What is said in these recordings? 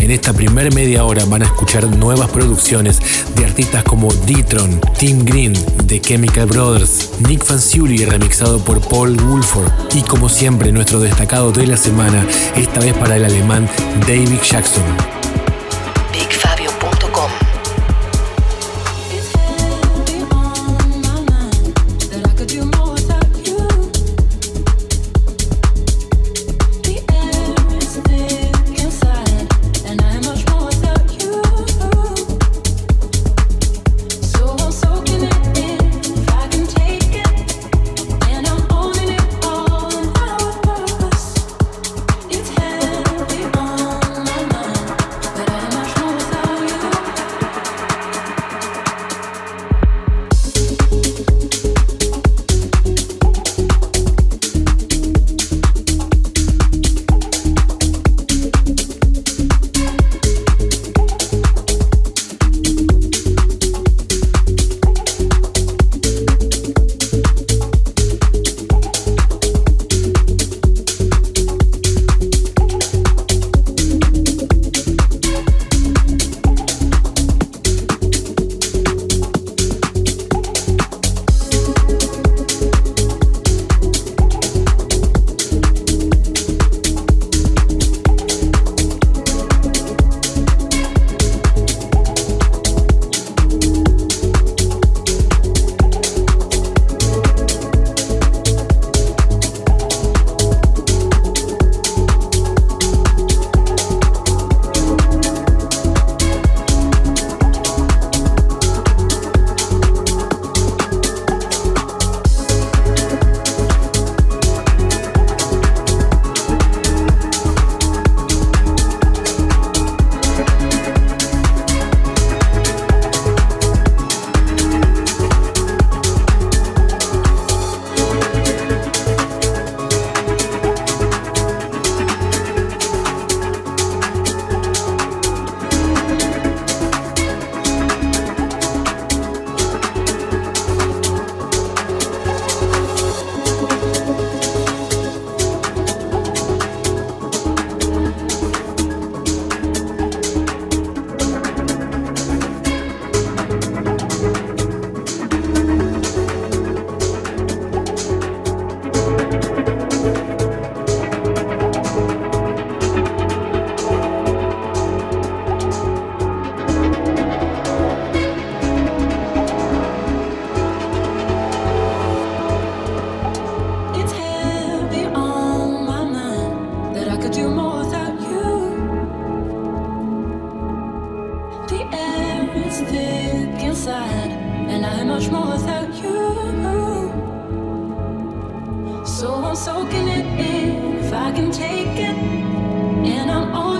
En esta primer media hora van a escuchar nuevas producciones de artistas como D-Tron, Tim Green, The Chemical Brothers, Nick Fanciulli remixado por Paul Woolford y como siempre nuestro destacado de la semana, esta vez para el alemán David Jackson. air is thick inside, and I'm much more without you. So I'm soaking it in if I can take it, and I'm all.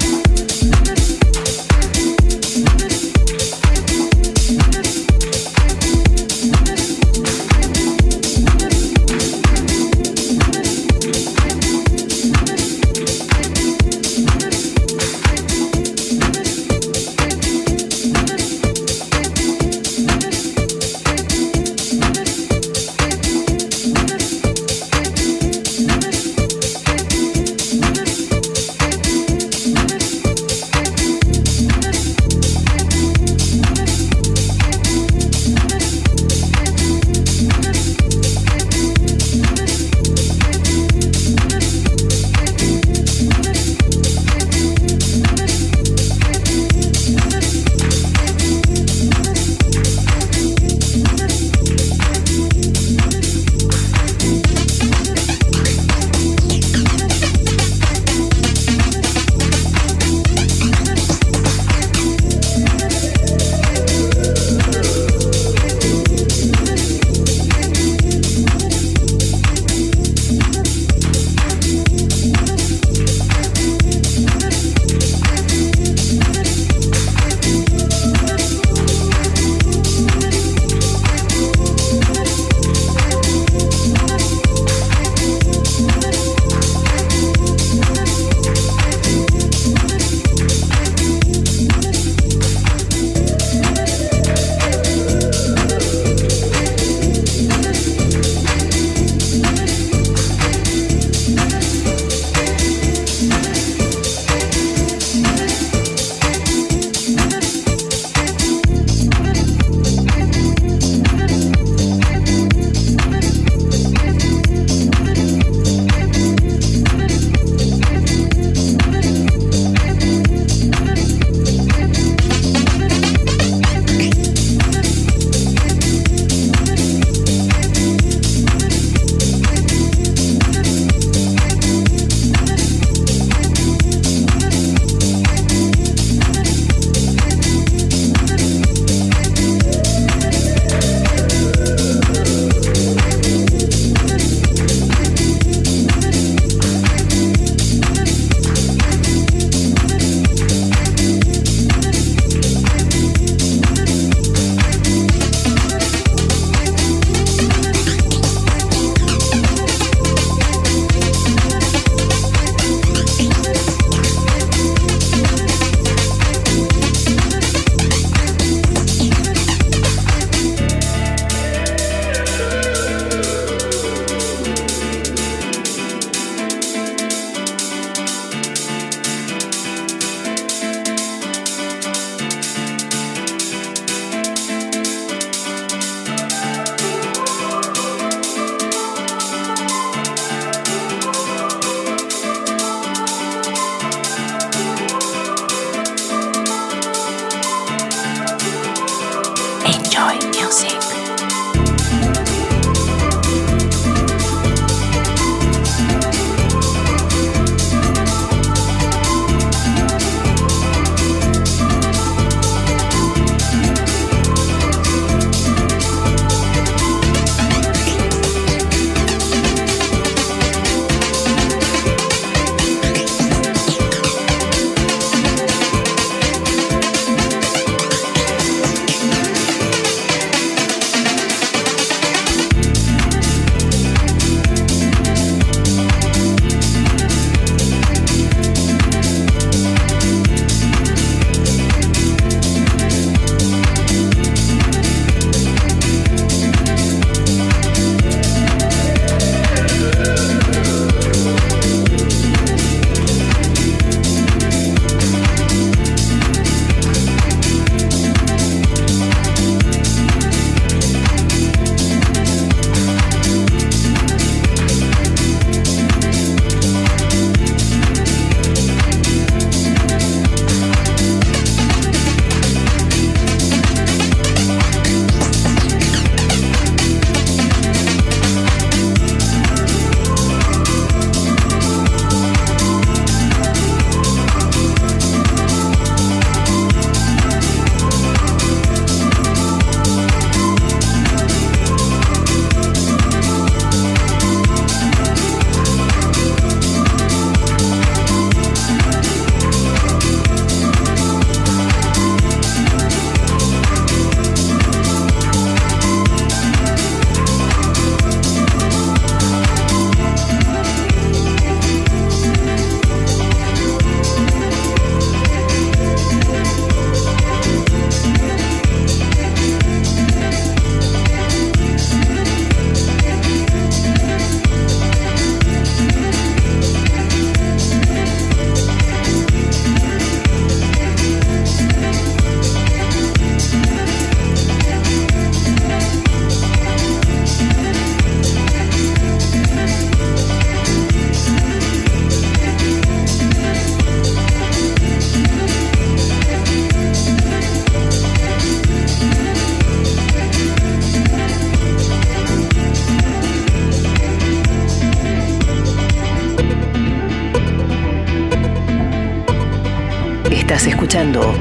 Escuchando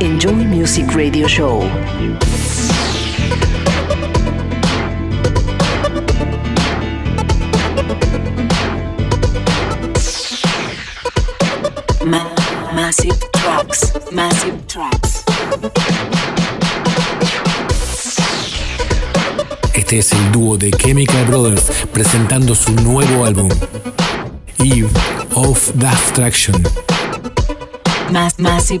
Enjoy Music Radio Show. massive Tracks, Massive Tracks. Este es el dúo de Chemical Brothers presentando su nuevo álbum, Eve of the Abstraction. Mass Massive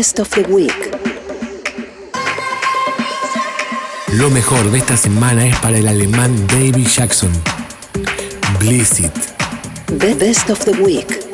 Best of the Week. Lo mejor de esta semana es para el alemán David Jackson. The Best of the Week.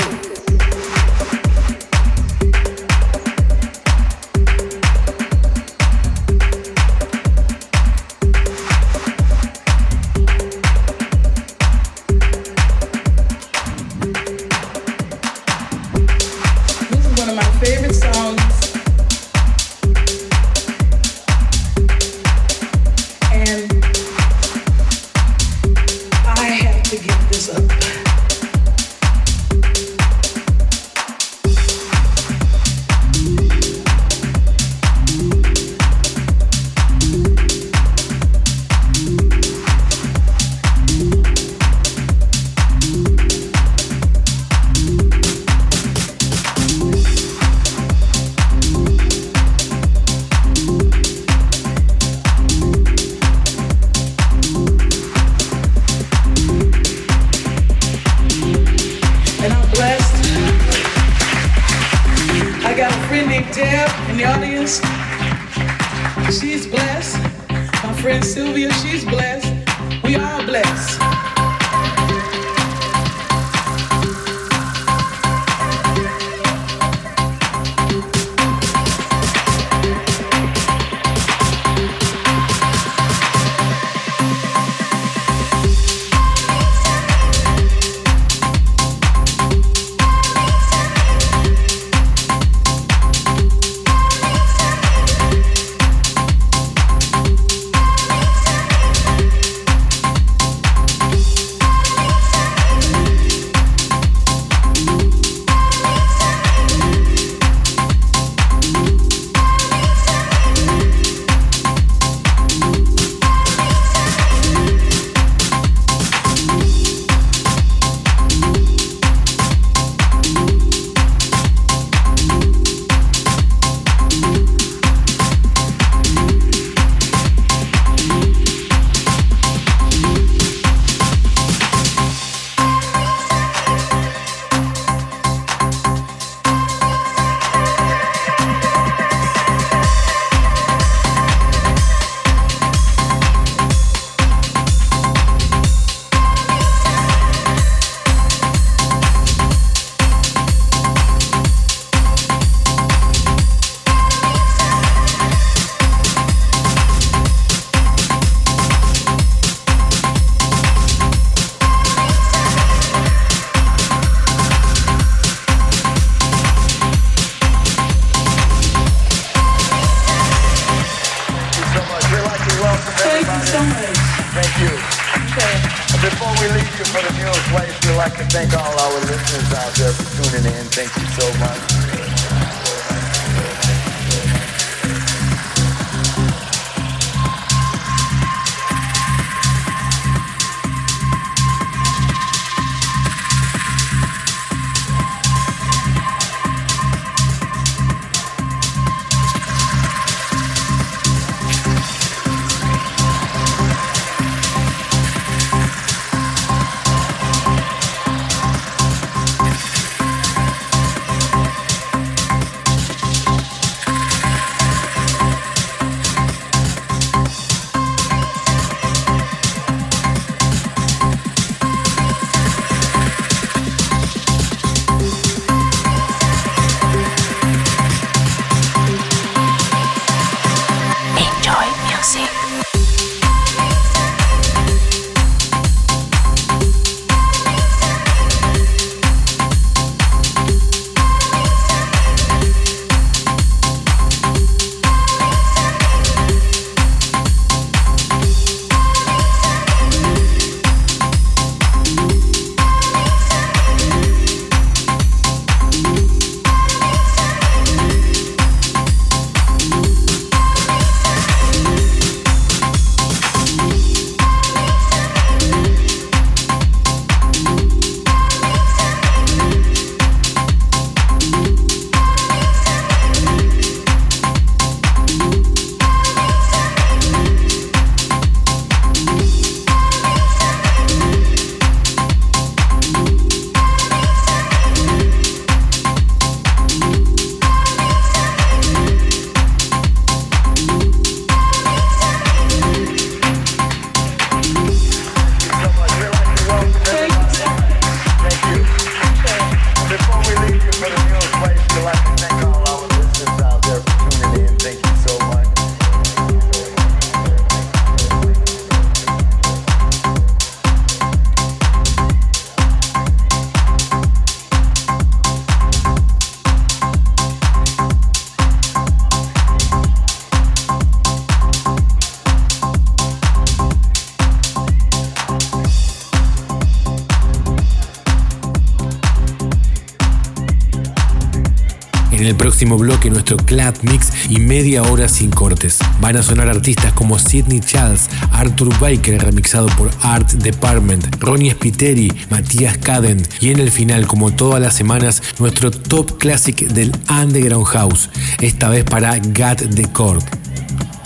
Bloque nuestro Club Mix y media hora sin cortes. Van a sonar artistas como Sidney Charles, Arthur Baker remixado por Art Department, Ronnie Spiteri, Matías Caden y en el final, como todas las semanas, nuestro top classic del Underground House, esta vez para Gat the Cord.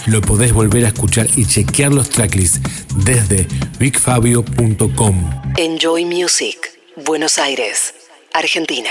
Lo podés volver a escuchar y chequear los tracklists desde bigfabio.com. Enjoy Music, Buenos Aires, Argentina.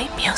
Radio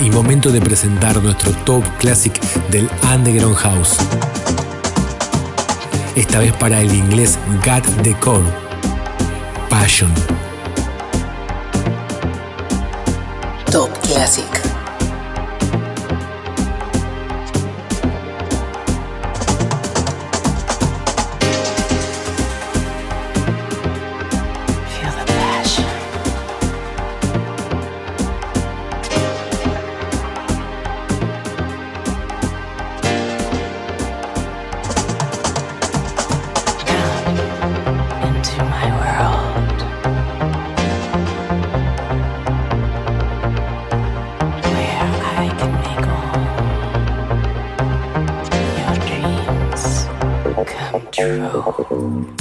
y momento de presentar nuestro top classic del Underground House. Esta vez para el inglés Got the Core, Passion. Bye.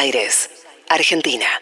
Aires, Argentina.